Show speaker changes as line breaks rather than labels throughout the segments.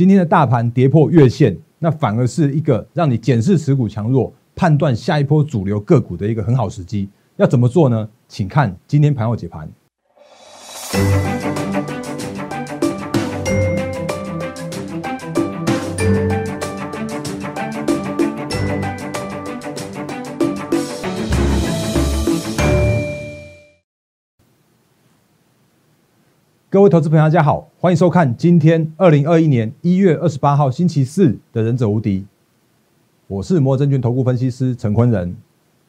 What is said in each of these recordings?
今天的大盘跌破月线，那反而是一个让你检视持股强弱、判断下一波主流个股的一个很好时机。要怎么做呢？请看今天盘后解盘。各位投资朋友，大家好，欢迎收看今天二零二一年一月二十八号星期四的《忍者无敌》，我是摩证券投顾分析师陈坤仁。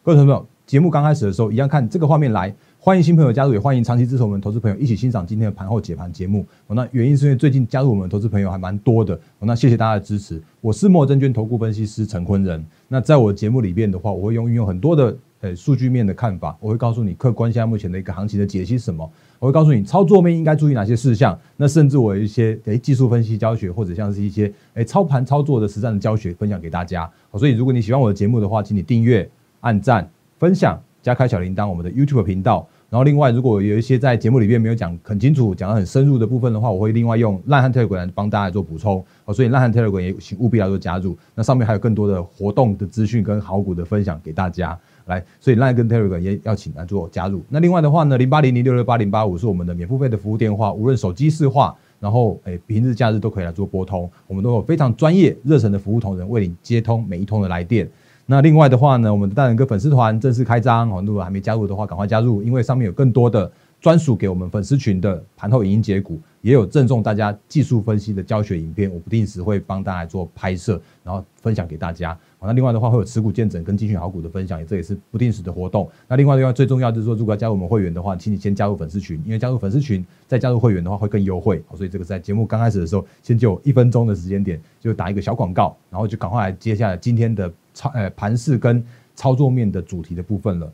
各位朋友，节目刚开始的时候，一样看这个画面来，欢迎新朋友加入，也欢迎长期支持我们投资朋友一起欣赏今天的盘后解盘节目。那原因是因为最近加入我们投资朋友还蛮多的，那谢谢大家的支持。我是摩证券投顾分析师陈坤仁。那在我节目里边的话，我会用运用很多的呃数据面的看法，我会告诉你客观现在目前的一个行情的解析什么。我会告诉你操作面应该注意哪些事项，那甚至我有一些诶技术分析教学，或者像是一些诶操盘操作的实战的教学分享给大家。所以如果你喜欢我的节目的话，请你订阅、按赞、分享、加开小铃铛，我们的 YouTube 频道。然后另外，如果有一些在节目里面没有讲很清楚、讲得很深入的部分的话，我会另外用烂汉 Telegram 帮大家做补充。所以烂汉 Telegram 也请务必要做加入，那上面还有更多的活动的资讯跟好股的分享给大家。来，所以 Line 跟 Telegram 也要请来做加入。那另外的话呢，零八零零六六八零八五是我们的免付费的服务电话，无论手机市话，然后诶平日假日都可以来做拨通，我们都有非常专业热忱的服务同仁为你接通每一通的来电。那另外的话呢，我们的大人哥粉丝团正式开张哦，如果还没加入的话，赶快加入，因为上面有更多的专属给我们粉丝群的盘后影音解股，也有赠送大家技术分析的教学影片，我不定时会帮大家做拍摄，然后分享给大家。那另外的话会有持股见证跟精选好股的分享，这也是不定时的活动。那另外的话最重要就是说，如果要加入我们会员的话，请你先加入粉丝群，因为加入粉丝群再加入会员的话会更优惠。所以这个在节目刚开始的时候，先就一分钟的时间点就打一个小广告，然后就赶快来接下来今天的操呃盘势跟操作面的主题的部分了。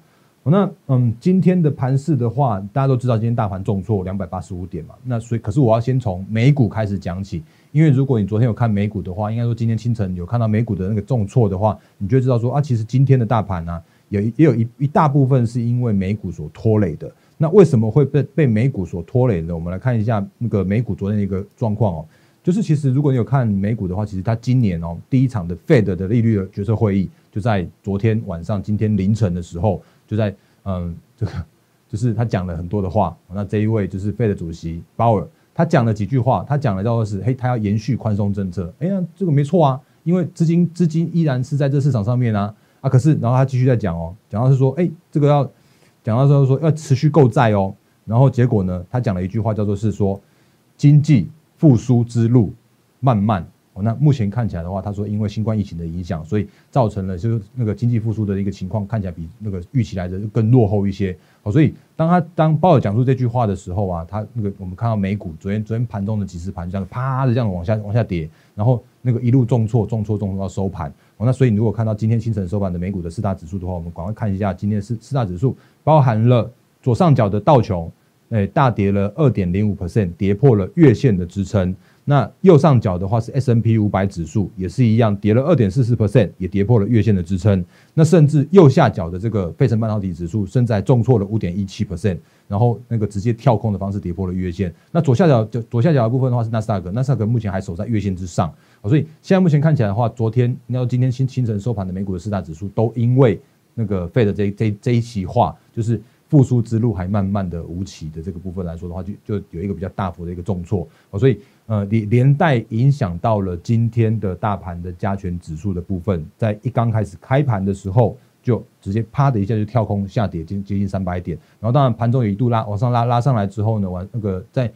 那嗯，今天的盘势的话，大家都知道今天大盘重挫两百八十五点嘛。那所以可是我要先从美股开始讲起。因为如果你昨天有看美股的话，应该说今天清晨有看到美股的那个重挫的话，你就知道说啊，其实今天的大盘呢，有也有一一大部分是因为美股所拖累的。那为什么会被被美股所拖累呢？我们来看一下那个美股昨天的一个状况哦，就是其实如果你有看美股的话，其实它今年哦第一场的 Fed 的利率的决策会议就在昨天晚上，今天凌晨的时候就在嗯这个就是他讲了很多的话。那这一位就是 Fed 主席鲍尔。他讲了几句话，他讲了叫做是，嘿，他要延续宽松政策，哎呀，这个没错啊，因为资金资金依然是在这市场上面啊，啊，可是然后他继续在讲哦，讲到是说，哎，这个要讲到说说要持续购债哦，然后结果呢，他讲了一句话叫做是说，经济复苏之路漫漫。那目前看起来的话，他说因为新冠疫情的影响，所以造成了就是那个经济复苏的一个情况看起来比那个预期来的更落后一些。好，所以当他当鲍尔讲出这句话的时候啊，他那个我们看到美股昨天昨天盘中的几十盘这样啪的这样往下往下跌，然后那个一路重挫重挫重挫到收盘。那所以你如果看到今天清晨收盘的美股的四大指数的话，我们赶快看一下今天的四四大指数，包含了左上角的道琼，诶大跌了二点零五 percent，跌破了月线的支撑。那右上角的话是 S N P 五百指数，也是一样跌了二点四四 percent，也跌破了月线的支撑。那甚至右下角的这个费城半导体指数，现在重挫了五点一七 percent，然后那个直接跳空的方式跌破了月线。那左下角就左下角的部分的话是纳斯达克，纳斯达克目前还守在月线之上。所以现在目前看起来的话，昨天应该说今天清清晨收盘的美股的四大指数，都因为那个费的这这这一席话，就是。复苏之路还慢慢的无起的这个部分来说的话，就就有一个比较大幅的一个重挫，所以呃连连带影响到了今天的大盘的加权指数的部分，在一刚开始开盘的时候，就直接啪的一下就跳空下跌接接近三百点，然后当然盘中有一度拉往上拉拉上来之后呢，完那个在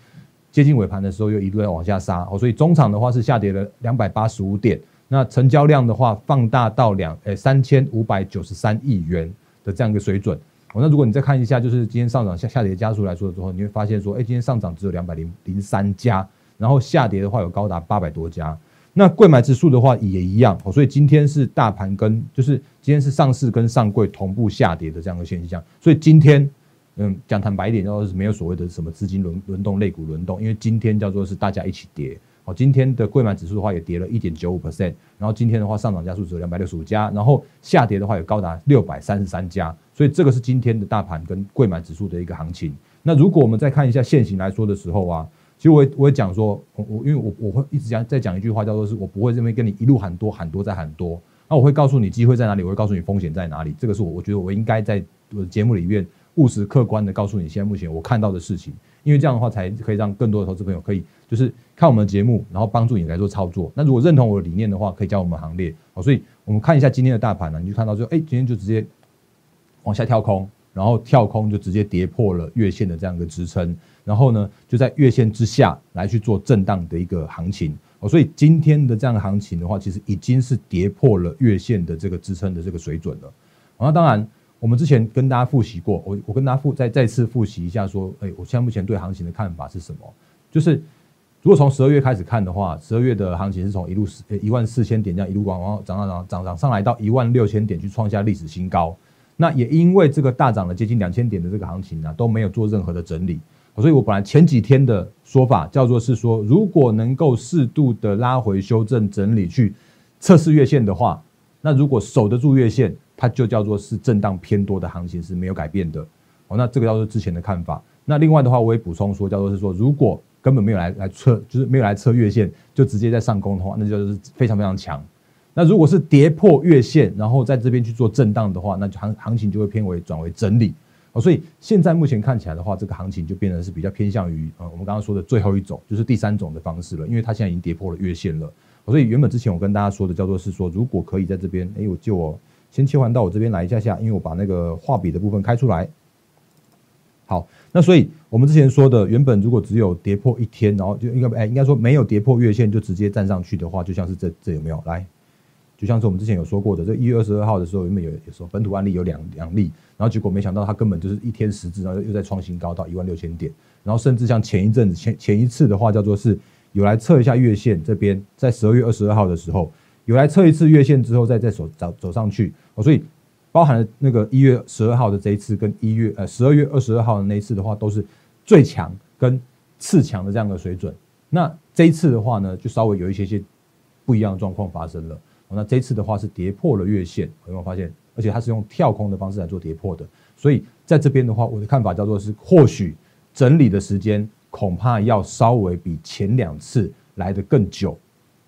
接近尾盘的时候又一度在往下杀。哦，所以中场的话是下跌了两百八十五点，那成交量的话放大到两诶三千五百九十三亿元的这样一个水准。哦，那如果你再看一下，就是今天上涨下下跌加速来说的时候，你会发现说，哎，今天上涨只有两百零零三家，然后下跌的话有高达八百多家。那贵买指数的话也一样，所以今天是大盘跟就是今天是上市跟上柜同步下跌的这样的现象。所以今天，嗯，讲坦白一点，就是没有所谓的什么资金轮轮动、类股轮动，因为今天叫做是大家一起跌。哦，今天的贵买指数的话也跌了一点九五 percent，然后今天的话上涨家数只有两百六十五家，然后下跌的话有高达六百三十三家，所以这个是今天的大盘跟贵买指数的一个行情。那如果我们再看一下现行来说的时候啊，其实我我会讲说，我我因为我我会一直讲再讲一句话，叫做是我不会这边跟你一路喊多喊多再喊多，那我会告诉你机会在哪里，我会告诉你风险在哪里，这个是我我觉得我应该在我的节目里面务实客观的告诉你现在目前我看到的事情，因为这样的话才可以让更多的投资朋友可以就是看我们的节目，然后帮助你来做操作。那如果认同我的理念的话，可以加我们行列。好，所以我们看一下今天的大盘呢，你就看到就哎，今天就直接往下跳空。然后跳空就直接跌破了月线的这样一个支撑，然后呢就在月线之下来去做震荡的一个行情哦，所以今天的这样的行情的话，其实已经是跌破了月线的这个支撑的这个水准了。那当然，我们之前跟大家复习过，我我跟大家复再再次复习一下，说，哎，我现在目前对行情的看法是什么？就是如果从十二月开始看的话，十二月的行情是从一路四一万四千点这样一路往往涨涨涨涨涨上来到一万六千点去创下历史新高。那也因为这个大涨了接近两千点的这个行情呢，都没有做任何的整理，所以我本来前几天的说法叫做是说，如果能够适度的拉回修正整理去测试月线的话，那如果守得住月线，它就叫做是震荡偏多的行情是没有改变的。哦，那这个叫做之前的看法。那另外的话，我也补充说，叫做是说，如果根本没有来来测，就是没有来测月线，就直接在上攻的话，那就是非常非常强。那如果是跌破月线，然后在这边去做震荡的话，那就行行情就会偏为转为整理哦。所以现在目前看起来的话，这个行情就变成是比较偏向于呃我们刚刚说的最后一种，就是第三种的方式了。因为它现在已经跌破了月线了，所以原本之前我跟大家说的叫做是说，如果可以在这边，哎，我就我先切换到我这边来一下下，因为我把那个画笔的部分开出来。好，那所以我们之前说的，原本如果只有跌破一天，然后就应该哎应该说没有跌破月线就直接站上去的话，就像是这这有没有来？就像是我们之前有说过的，这一月二十二号的时候，原本有有说本土案例有两两例，然后结果没想到它根本就是一天十字，然后又在创新高到一万六千点，然后甚至像前一阵子前前一次的话，叫做是有来测一下月线这边，在十二月二十二号的时候有来测一次月线之后，再再走走走上去，哦，所以包含了那个一月十二号的这一次跟一月呃十二月二十二号的那一次的话，都是最强跟次强的这样的水准。那这一次的话呢，就稍微有一些些不一样的状况发生了。那这次的话是跌破了月线，有没有发现？而且它是用跳空的方式来做跌破的，所以在这边的话，我的看法叫做是，或许整理的时间恐怕要稍微比前两次来的更久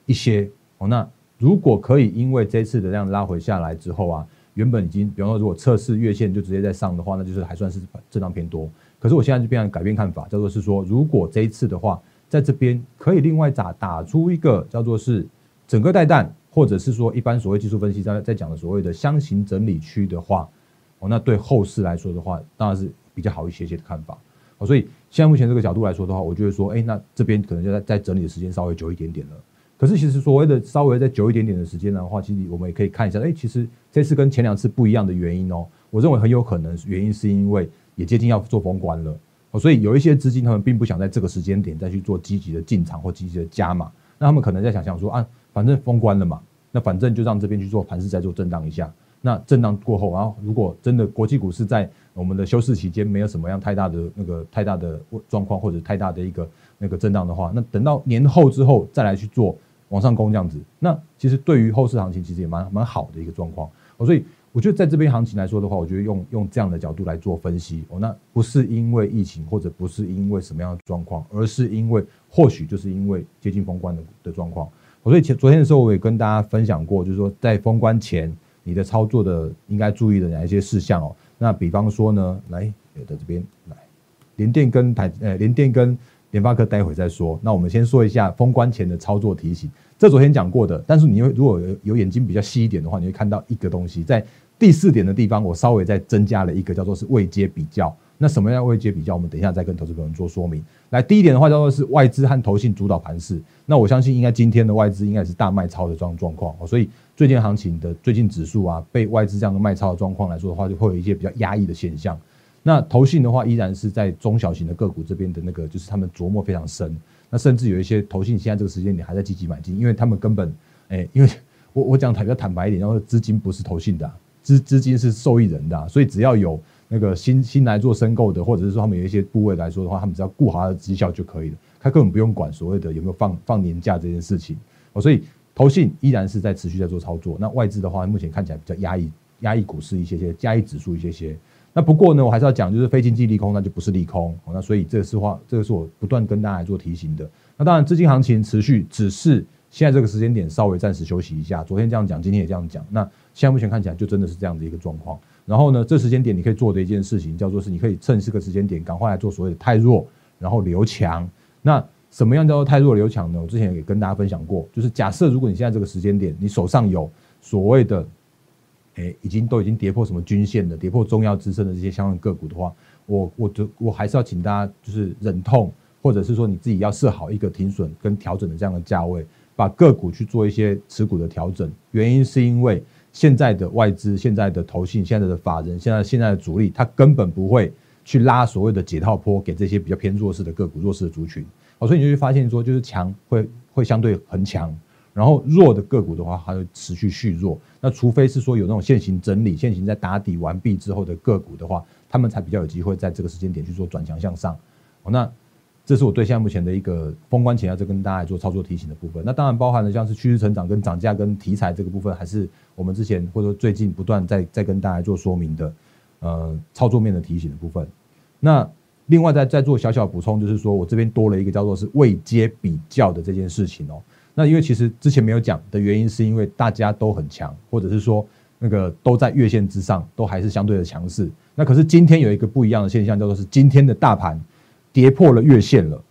一些。哦，那如果可以，因为这次的这样拉回下来之后啊，原本已经，比方说如果测试月线就直接在上的话，那就是还算是震荡偏多。可是我现在就变改变看法，叫做是说，如果这一次的话，在这边可以另外打打出一个叫做是整个带弹。或者是说，一般所谓技术分析在在讲的所谓的箱型整理区的话，哦，那对后市来说的话，当然是比较好一些些的看法。哦，所以现在目前这个角度来说的话，我就会说，哎，那这边可能就在在整理的时间稍微久一点点了。可是其实所谓的稍微再久一点点的时间的话，其实我们也可以看一下，哎，其实这次跟前两次不一样的原因哦，我认为很有可能原因是因为也接近要做封关了，哦，所以有一些资金他们并不想在这个时间点再去做积极的进场或积极的加码，那他们可能在想象说啊。反正封关了嘛，那反正就让这边去做盘势，再做震荡一下。那震荡过后，然后如果真的国际股市在我们的休市期间没有什么样太大的那个太大的状况或者太大的一个那个震荡的话，那等到年后之后再来去做往上攻这样子，那其实对于后市行情其实也蛮蛮好的一个状况。哦，所以我觉得在这边行情来说的话，我觉得用用这样的角度来做分析，哦，那不是因为疫情或者不是因为什么样的状况，而是因为或许就是因为接近封关的的状况。我所以前昨天的时候，我也跟大家分享过，就是说在封关前，你的操作的应该注意的哪一些事项哦。那比方说呢，来，有的这边来，联电跟台呃联电跟联发科待会再说。那我们先说一下封关前的操作提醒，这昨天讲过的。但是你如果有眼睛比较细一点的话，你会看到一个东西，在第四点的地方，我稍微再增加了一个叫做是未接比较。那什么样位阶比较？我们等一下再跟投资朋友做说明。来，第一点的话叫做是外资和投信主导盘势。那我相信应该今天的外资应该是大卖超的状状况哦，所以最近行情的最近指数啊，被外资这样的卖超的状况来说的话，就会有一些比较压抑的现象。那投信的话，依然是在中小型的个股这边的那个，就是他们琢磨非常深。那甚至有一些投信现在这个时间点还在积极买进，因为他们根本，哎，因为我我讲坦比较坦白一点，然后资金不是投信的，资资金是受益人的，所以只要有。那个新新来做申购的，或者是说他们有一些部位来说的话，他们只要顾好他的绩效就可以了，他根本不用管所谓的有没有放放年假这件事情哦。所以投信依然是在持续在做操作。那外资的话，目前看起来比较压抑，压抑股市一些些，压抑指数一些些。那不过呢，我还是要讲，就是非经济利空，那就不是利空哦。那所以这个是话，这个是我不断跟大家做提醒的。那当然，资金行情持续，只是现在这个时间点稍微暂时休息一下。昨天这样讲，今天也这样讲。那现在目前看起来就真的是这样的一个状况。然后呢，这时间点你可以做的一件事情叫做是，你可以趁这个时间点赶快来做所谓的太弱，然后留强。那什么样叫做太弱留强呢？我之前也跟大家分享过，就是假设如果你现在这个时间点，你手上有所谓的。哎，已经都已经跌破什么均线的，跌破重要支撑的这些相关个股的话，我我我还是要请大家就是忍痛，或者是说你自己要设好一个停损跟调整的这样的价位，把个股去做一些持股的调整。原因是因为现在的外资、现在的投信、现在的法人、现在现在的主力，他根本不会去拉所谓的解套坡给这些比较偏弱势的个股、弱势的族群。哦，所以你就会发现说，就是强会会相对很强。然后弱的个股的话，它会持续续弱。那除非是说有那种现行整理、现行在打底完毕之后的个股的话，他们才比较有机会在这个时间点去做转强向上。哦，那这是我对现在目前的一个封关前要再跟大家做操作提醒的部分。那当然包含了像是趋势成长跟涨价跟题材这个部分，还是我们之前或者说最近不断在在跟大家做说明的，呃，操作面的提醒的部分。那另外再再做小小补充，就是说我这边多了一个叫做是未接比较的这件事情哦。那因为其实之前没有讲的原因，是因为大家都很强，或者是说那个都在月线之上，都还是相对的强势。那可是今天有一个不一样的现象，叫做是今天的大盘跌破了月线了。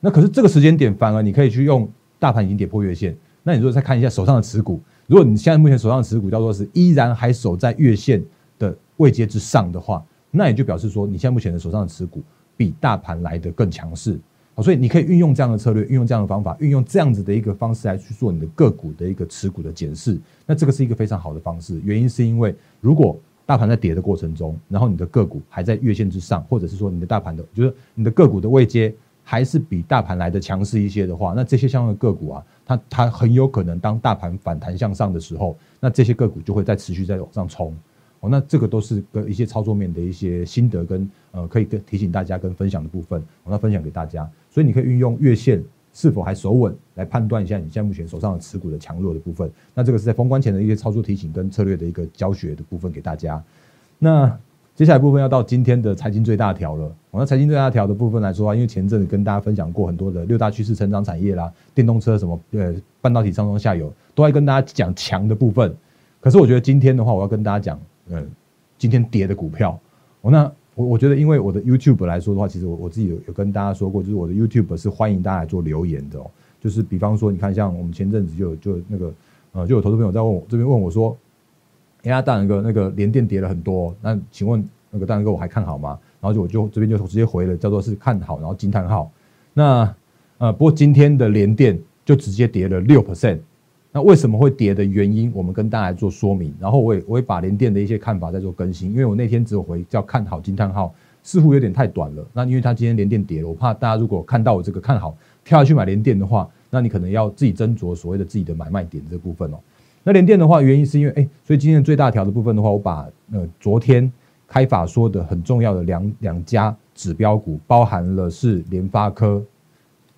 那可是这个时间点，反而你可以去用大盘已经跌破月线。那你如果再看一下手上的持股，如果你现在目前手上的持股叫做是依然还守在月线的位阶之上的话，那也就表示说你现在目前的手上的持股比大盘来的更强势。好所以你可以运用这样的策略，运用这样的方法，运用这样子的一个方式来去做你的个股的一个持股的检视。那这个是一个非常好的方式。原因是因为如果大盘在跌的过程中，然后你的个股还在月线之上，或者是说你的大盘的，就是你的个股的位阶还是比大盘来的强势一些的话，那这些相关的个股啊，它它很有可能当大盘反弹向上的时候，那这些个股就会再持续在往上冲。哦，那这个都是跟一些操作面的一些心得跟呃，可以跟提醒大家跟分享的部分，我那分享给大家。所以你可以运用月线是否还守稳来判断一下你现在目前手上的持股的强弱的部分。那这个是在封关前的一些操作提醒跟策略的一个教学的部分给大家。那接下来部分要到今天的财经最大条了。我那财经最大条的部分来说啊，因为前阵子跟大家分享过很多的六大趋势成长产业啦，电动车什么呃半导体上中下游都在跟大家讲强的部分。可是我觉得今天的话，我要跟大家讲，嗯，今天跌的股票，我那。我我觉得，因为我的 YouTube 来说的话，其实我我自己有有跟大家说过，就是我的 YouTube 是欢迎大家来做留言的哦。就是比方说，你看像我们前阵子就就那个呃，就有投资朋友在问我这边问我说：“哎呀，大仁哥，那个连电跌了很多，那请问那个大仁哥我还看好吗？”然后就我就这边就直接回了，叫做是看好，然后惊叹号。那呃，不过今天的连电就直接跌了六 percent。那为什么会跌的原因，我们跟大家做说明，然后我也我会把联电的一些看法再做更新，因为我那天只有回叫看好惊叹号，似乎有点太短了。那因为它今天联电跌了，我怕大家如果看到我这个看好跳下去买联电的话，那你可能要自己斟酌所谓的自己的买卖点这部分哦。那联电的话，原因是因为哎，所以今天最大条的部分的话，我把呃昨天开法说的很重要的两两家指标股，包含了是联发科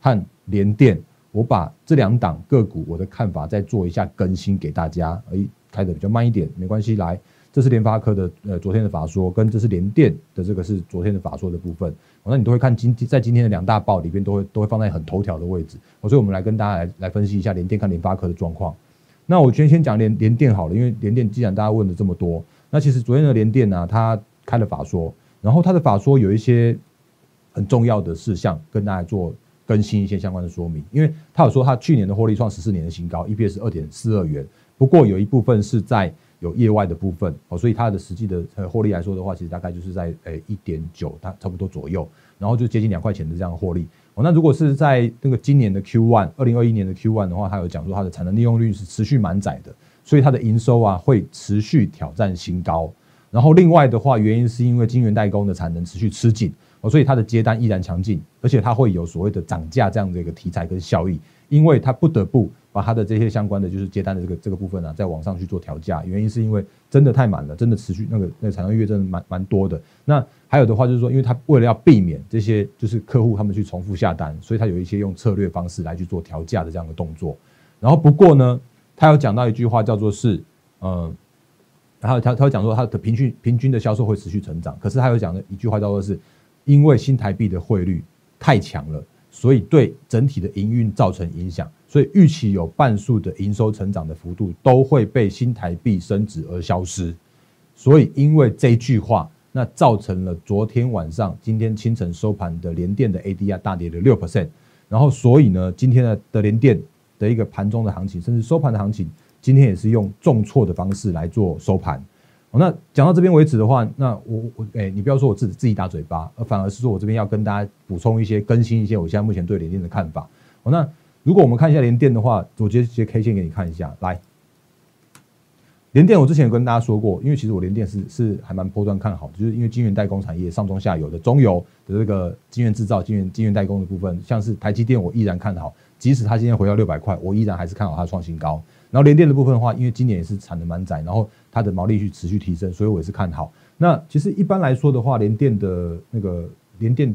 和联电。我把这两档个股我的看法再做一下更新给大家，哎，开的比较慢一点，没关系。来，这是联发科的呃昨天的法说，跟这是联电的这个是昨天的法说的部分。那你都会看今天在今天的两大报里边都会都会放在很头条的位置。所以我们来跟大家来来分析一下联电看联发科的状况。那我先先讲联联电好了，因为联电既然大家问的这么多，那其实昨天的联电呢，它开了法说，然后它的法说有一些很重要的事项跟大家做。更新一些相关的说明，因为他有说他去年的获利创十四年的新高，EPS 二点四二元。不过有一部分是在有业外的部分哦，所以它的实际的获利来说的话，其实大概就是在诶一点九，它差不多左右，然后就接近两块钱的这样的获利哦。那如果是在那个今年的 Q one，二零二一年的 Q one 的话，他有讲说它的产能利用率是持续满载的，所以它的营收啊会持续挑战新高。然后另外的话，原因是因为晶圆代工的产能持续吃紧。哦，所以它的接单依然强劲，而且它会有所谓的涨价这样的一个题材跟效益，因为它不得不把它的这些相关的就是接单的这个这个部分呢，在往上去做调价，原因是因为真的太满了，真的持续那个那个产能月真的蛮蛮多的。那还有的话就是说，因为它为了要避免这些就是客户他们去重复下单，所以它有一些用策略方式来去做调价的这样的动作。然后不过呢，他有讲到一句话叫做是，呃，然后他他会讲说他的平均平均的销售会持续成长，可是他有讲的一句话叫做是，因为新台币的汇率太强了，所以对整体的营运造成影响，所以预期有半数的营收成长的幅度都会被新台币升值而消失，所以因为这句话，那造成了昨天晚上、今天清晨收盘的联电的 ADR 大跌了六%然后所以呢，今天的的联电的一个盘中的行情，甚至收盘的行情。今天也是用重挫的方式来做收盘。哦那讲到这边为止的话，那我我哎，你不要说我自己自己打嘴巴，而反而是说我这边要跟大家补充一些、更新一些我现在目前对联电的看法。那如果我们看一下联电的话，我直接 K 线给你看一下。来，联电我之前有跟大家说过，因为其实我联电是是还蛮波段看好的，就是因为晶圆代工产业上中下游的中游的这个晶圆制造、晶圆晶圆代工的部分，像是台积电，我依然看好，即使它今天回到六百块，我依然还是看好它创新高。然后联电的部分的话，因为今年也是产的蛮窄，然后它的毛利率持续提升，所以我也是看好。那其实一般来说的话，联电的那个联电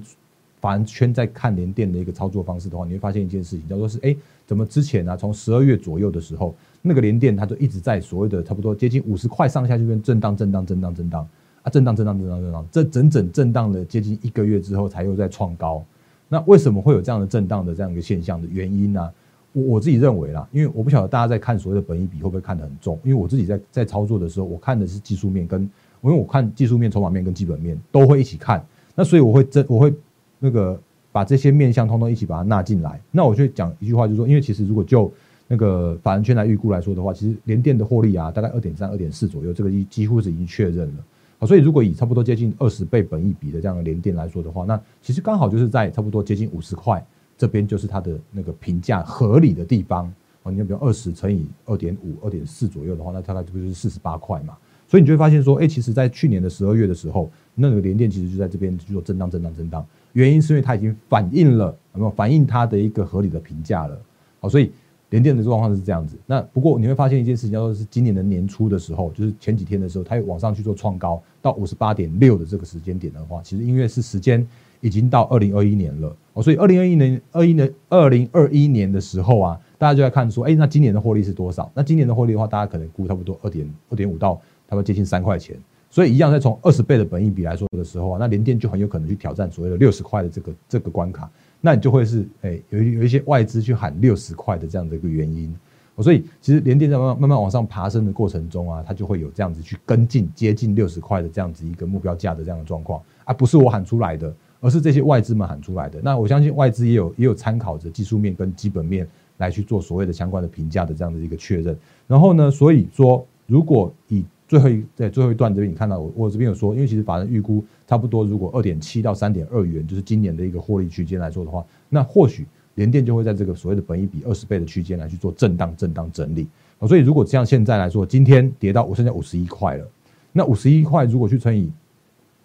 法人圈在看联电的一个操作方式的话，你会发现一件事情，叫做是哎，怎么之前呢？从十二月左右的时候，那个联电它就一直在所谓的差不多接近五十块上下这边震荡、震荡、震荡、震荡啊，震荡、震荡、震荡、震荡，这整整震荡了接近一个月之后，才又在创高。那为什么会有这样的震荡的这样一个现象的原因呢？我我自己认为啦，因为我不晓得大家在看所谓的本益比会不会看得很重，因为我自己在在操作的时候，我看的是技术面跟，因为我看技术面、筹码面跟基本面都会一起看，那所以我会真我会那个把这些面向通通一起把它纳进来。那我就讲一句话，就是说，因为其实如果就那个法人圈来预估来说的话，其实联电的获利啊，大概二点三、二点四左右，这个几几乎是已经确认了。好，所以如果以差不多接近二十倍本益比的这样的联电来说的话，那其实刚好就是在差不多接近五十块。这边就是它的那个评价合理的地方哦，你比如二十乘以二点五、二点四左右的话，那大概就是四十八块嘛。所以你就会发现说，哎，其实，在去年的十二月的时候，那个联电其实就在这边去做震荡、震荡、震荡。原因是因为它已经反映了，有没有反映它的一个合理的评价了？好，所以联电的状况是这样子。那不过你会发现一件事情，叫做是今年的年初的时候，就是前几天的时候，它又往上去做创高到五十八点六的这个时间点的话，其实因为是时间。已经到二零二一年了哦，所以二零二一年二一年二零二一年的时候啊，大家就在看说，哎，那今年的获利是多少？那今年的获利的话，大家可能估差不多二点二点五到差不多接近三块钱。所以一样在从二十倍的本益比来说的时候啊，那联电就很有可能去挑战所谓的六十块的这个这个关卡。那你就会是哎有有一些外资去喊六十块的这样的一个原因。所以其实联电在慢慢慢慢往上爬升的过程中啊，它就会有这样子去跟进接近六十块的这样子一个目标价的这样的状况啊，不是我喊出来的。而是这些外资们喊出来的。那我相信外资也有也有参考着技术面跟基本面来去做所谓的相关的评价的这样的一个确认。然后呢，所以说如果以最后一在最后一段这边你看到我我这边有说，因为其实法人预估差不多如果二点七到三点二元就是今年的一个获利区间来说的话，那或许联电就会在这个所谓的本益比二十倍的区间来去做震荡震荡整理。所以如果像现在来说，今天跌到我剩下五十一块了，那五十一块如果去乘以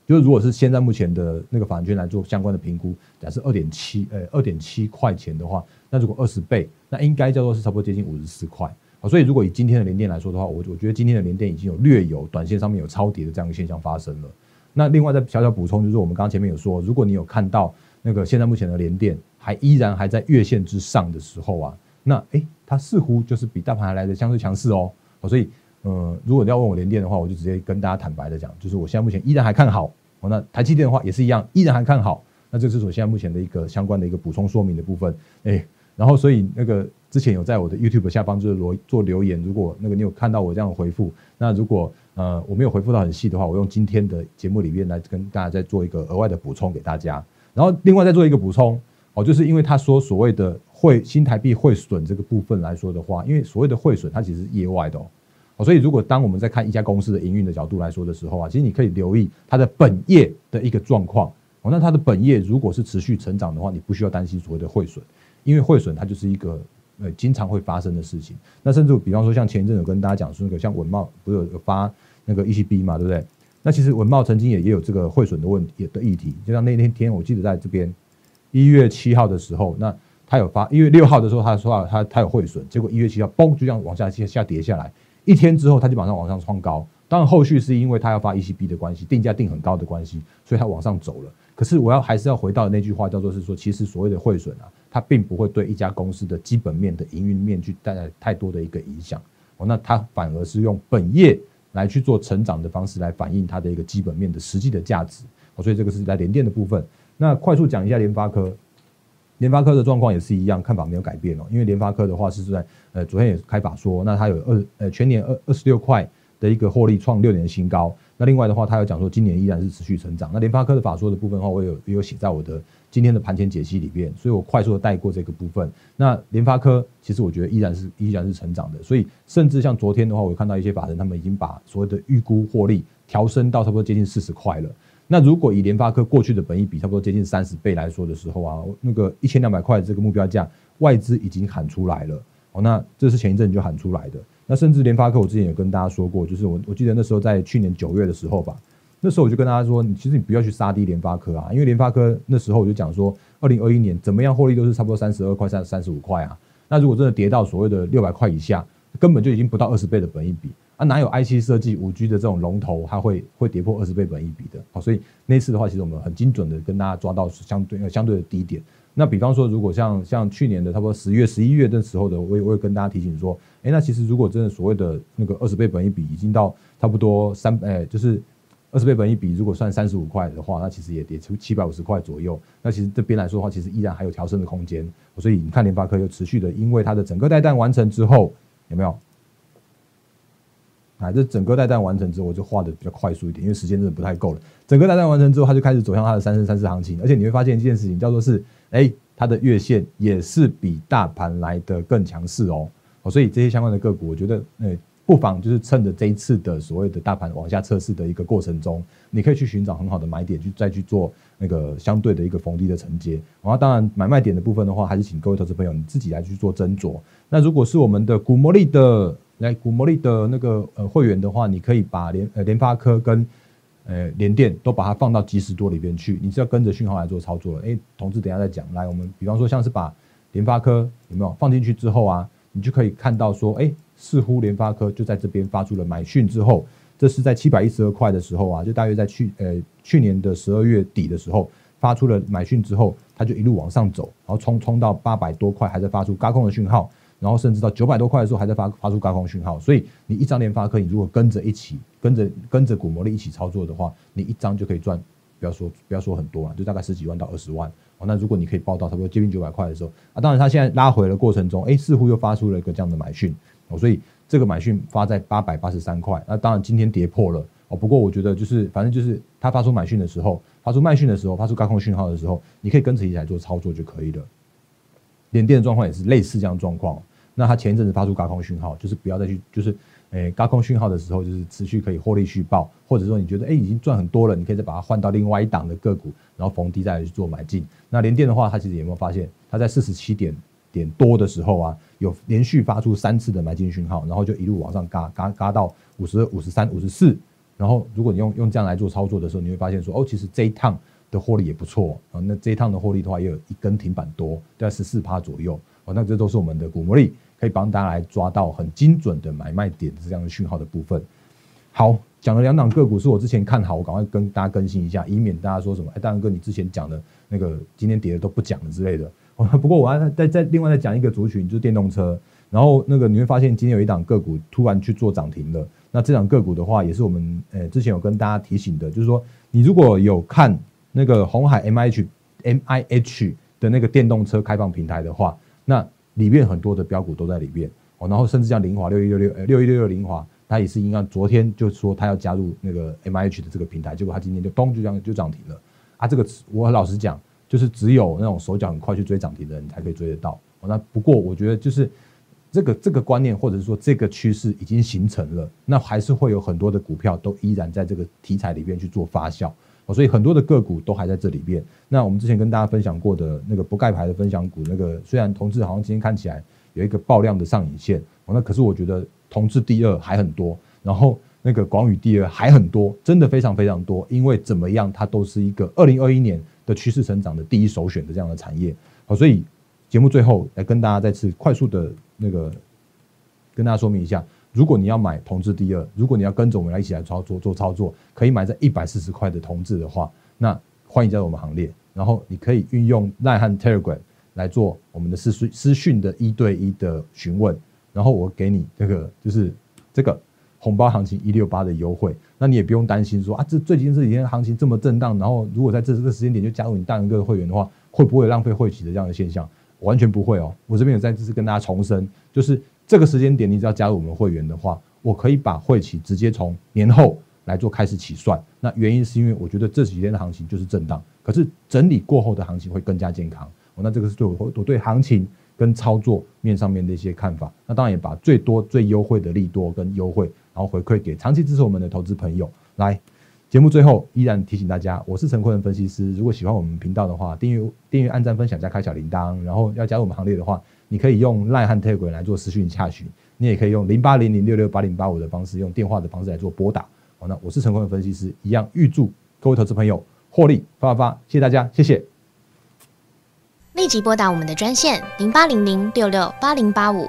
就是如果是现在目前的那个法人圈来做相关的评估，假设二点七，呃，二点七块钱的话，那如果二十倍，那应该叫做是差不多接近五十四块。好，所以如果以今天的联电来说的话，我我觉得今天的联电已经有略有短线上面有超跌的这样一个现象发生了。那另外再小小补充，就是我们刚刚前面有说，如果你有看到那个现在目前的联电还依然还在月线之上的时候啊，那诶，它似乎就是比大盘还来的相对强势哦。所以。呃，如果你要问我连电的话，我就直接跟大家坦白的讲，就是我现在目前依然还看好。哦，那台积电的话也是一样，依然还看好。那这是我现在目前的一个相关的一个补充说明的部分。哎，然后所以那个之前有在我的 YouTube 下方就是罗做留言，如果那个你有看到我这样的回复，那如果呃我没有回复到很细的话，我用今天的节目里面来跟大家再做一个额外的补充给大家。然后另外再做一个补充，哦，就是因为他说所谓的汇新台币汇损这个部分来说的话，因为所谓的汇损它其实是业外的哦。所以，如果当我们在看一家公司的营运的角度来说的时候啊，其实你可以留意它的本业的一个状况。哦，那它的本业如果是持续成长的话，你不需要担心所谓的汇损，因为汇损它就是一个呃经常会发生的事情。那甚至比方说，像前一阵有跟大家讲说，那个像文茂不是有发那个 ECB 嘛，对不对？那其实文茂曾经也也有这个汇损的问题的议题。就像那天天，我记得在这边一月七号的时候，那他有发一月六号的时候，他说他他有汇损，结果一月七号嘣就这样往下下下跌下来。一天之后，它就马上往上创高。当然，后续是因为它要发 ECB 的关系，定价定很高的关系，所以它往上走了。可是，我要还是要回到那句话，叫做是说，其实所谓的汇损啊，它并不会对一家公司的基本面的营运面去带来太多的一个影响。哦，那它反而是用本业来去做成长的方式来反映它的一个基本面的实际的价值。所以这个是在联电的部分。那快速讲一下联发科，联发科的状况也是一样，看法没有改变哦。因为联发科的话是在呃昨天也开法说，那它有二呃全年二二十六块的一个获利创六年新高。那另外的话，它有讲说今年依然是持续成长。那联发科的法说的部分的话，我有也有写在我的今天的盘前解析里面，所以我快速的带过这个部分。那联发科其实我觉得依然是依然是成长的，所以甚至像昨天的话，我看到一些法人他们已经把所谓的预估获利调升到差不多接近四十块了。那如果以联发科过去的本益比差不多接近三十倍来说的时候啊，那个一千两百块这个目标价，外资已经喊出来了。哦，那这是前一阵就喊出来的。那甚至联发科，我之前也跟大家说过，就是我我记得那时候在去年九月的时候吧，那时候我就跟大家说，你其实你不要去杀低联发科啊，因为联发科那时候我就讲说，二零二一年怎么样获利都是差不多三十二块、三三十五块啊。那如果真的跌到所谓的六百块以下，根本就已经不到二十倍的本益比啊，哪有 IC 设计五 G 的这种龙头，它会会跌破二十倍本一比的？好，所以那次的话，其实我们很精准的跟大家抓到相对相对的低点。那比方说，如果像像去年的差不多十月、十一月的时候的，我也我也跟大家提醒说，哎，那其实如果真的所谓的那个二十倍本一比已经到差不多三，哎，就是二十倍本一比，如果算三十五块的话，那其实也跌出七百五十块左右。那其实这边来说的话，其实依然还有调升的空间。所以你看联发科又持续的，因为它的整个带弹完成之后，有没有？啊，这整个带弹完成之后，我就画的比较快速一点，因为时间真的不太够了。整个带弹完成之后，它就开始走向它的三升三四行情，而且你会发现一件事情，叫做是。哎，它的月线也是比大盘来的更强势哦，哦，所以这些相关的个股，我觉得，哎，不妨就是趁着这一次的所谓的大盘往下测试的一个过程中，你可以去寻找很好的买点，去再去做那个相对的一个逢低的承接。然后，当然买卖点的部分的话，还是请各位投资朋友你自己来去做斟酌。那如果是我们的古魔力的来股魔力的那个呃会员的话，你可以把联呃联发科跟呃，联电都把它放到即时多里边去，你是要跟着讯号来做操作了。哎，同志，等下再讲。来，我们比方说像是把联发科有没有放进去之后啊，你就可以看到说，哎，似乎联发科就在这边发出了买讯之后，这是在七百一十二块的时候啊，就大约在去呃去年的十二月底的时候发出了买讯之后，它就一路往上走，然后冲冲到八百多块，还在发出高空的讯号。然后甚至到九百多块的时候，还在发发出高空讯号，所以你一张联发科，你如果跟着一起跟着跟着股魔力一起操作的话，你一张就可以赚，不要说不要说很多了，就大概十几万到二十万哦。那如果你可以报到差不多接近九百块的时候啊，当然它现在拉回的过程中，哎，似乎又发出了一个这样的买讯哦，所以这个买讯发在八百八十三块，那当然今天跌破了哦。不过我觉得就是反正就是它发出买讯的时候，发出卖讯的时候，发出高空讯号的时候，你可以跟着一起来做操作就可以了。联电的状况也是类似这样状况。那它前一阵子发出高空讯号，就是不要再去，就是诶高空讯号的时候，就是持续可以获利续报，或者说你觉得诶已经赚很多了，你可以再把它换到另外一档的个股，然后逢低再去做买进。那联电的话，它其实有没有发现，它在四十七点点多的时候啊，有连续发出三次的买进讯号，然后就一路往上嘎嘎嘎到五十二、五十三、五十四。然后如果你用用这样来做操作的时候，你会发现说哦，其实这一趟的获利也不错啊。那这一趟的获利的话，也有一根停板多，在十四趴左右哦。那这都是我们的股魔力。可以帮大家来抓到很精准的买卖点这样的讯号的部分。好，讲了两档个股是我之前看好，我赶快跟大家更新一下，以免大家说什么哎，大哥你之前讲的那个今天跌的都不讲了之类的。不过我要再再另外再讲一个族群，就是电动车。然后那个你会发现今天有一档个股突然去做涨停了。那这档个股的话，也是我们呃之前有跟大家提醒的，就是说你如果有看那个红海 M I H M I H 的那个电动车开放平台的话，那里面很多的标股都在里面哦，然后甚至像林华六一六六呃六一六六林华，它也是应该昨天就说它要加入那个 M I H 的这个平台，结果它今天就咚就这样就涨停了啊！这个我老实讲，就是只有那种手脚很快去追涨停的人才可以追得到。那不过我觉得就是这个这个观念或者是说这个趋势已经形成了，那还是会有很多的股票都依然在这个题材里面去做发酵。所以很多的个股都还在这里边。那我们之前跟大家分享过的那个不盖牌的分享股，那个虽然同志好像今天看起来有一个爆量的上影线，哦，那可是我觉得同志第二还很多，然后那个广宇第二还很多，真的非常非常多。因为怎么样，它都是一个二零二一年的趋势成长的第一首选的这样的产业。好，所以节目最后来跟大家再次快速的那个跟大家说明一下。如果你要买同志第二，如果你要跟着我们来一起来操作做操作，可以买在一百四十块的同志的话，那欢迎加入我们行列。然后你可以运用奈汉 Telegram 来做我们的私私讯的一对一的询问，然后我给你这个就是这个红包行情一六八的优惠，那你也不用担心说啊，这最近这几天行情这么震荡，然后如果在这这个时间点就加入你大人哥的会员的话，会不会浪费会期的这样的现象？完全不会哦，我这边有在这次跟大家重申，就是这个时间点你只要加入我们会员的话，我可以把会期直接从年后来做开始起算。那原因是因为我觉得这几天的行情就是震荡，可是整理过后的行情会更加健康。那这个是对我我对行情跟操作面上面的一些看法。那当然也把最多最优惠的利多跟优惠。然后回馈给长期支持我们的投资朋友。来，节目最后依然提醒大家，我是陈坤的分析师。如果喜欢我们频道的话，订阅、订阅、按赞、分享加开小铃铛。然后要加入我们行列的话，你可以用 Line 和 tag 来做私讯洽询，你也可以用零八零零六六八零八五的方式，用电话的方式来做拨打。好，那我是成功的分析师，一样预祝各位投资朋友获利发发发！谢谢大家，谢谢。
立即拨打我们的专线零八零零六六八零八五。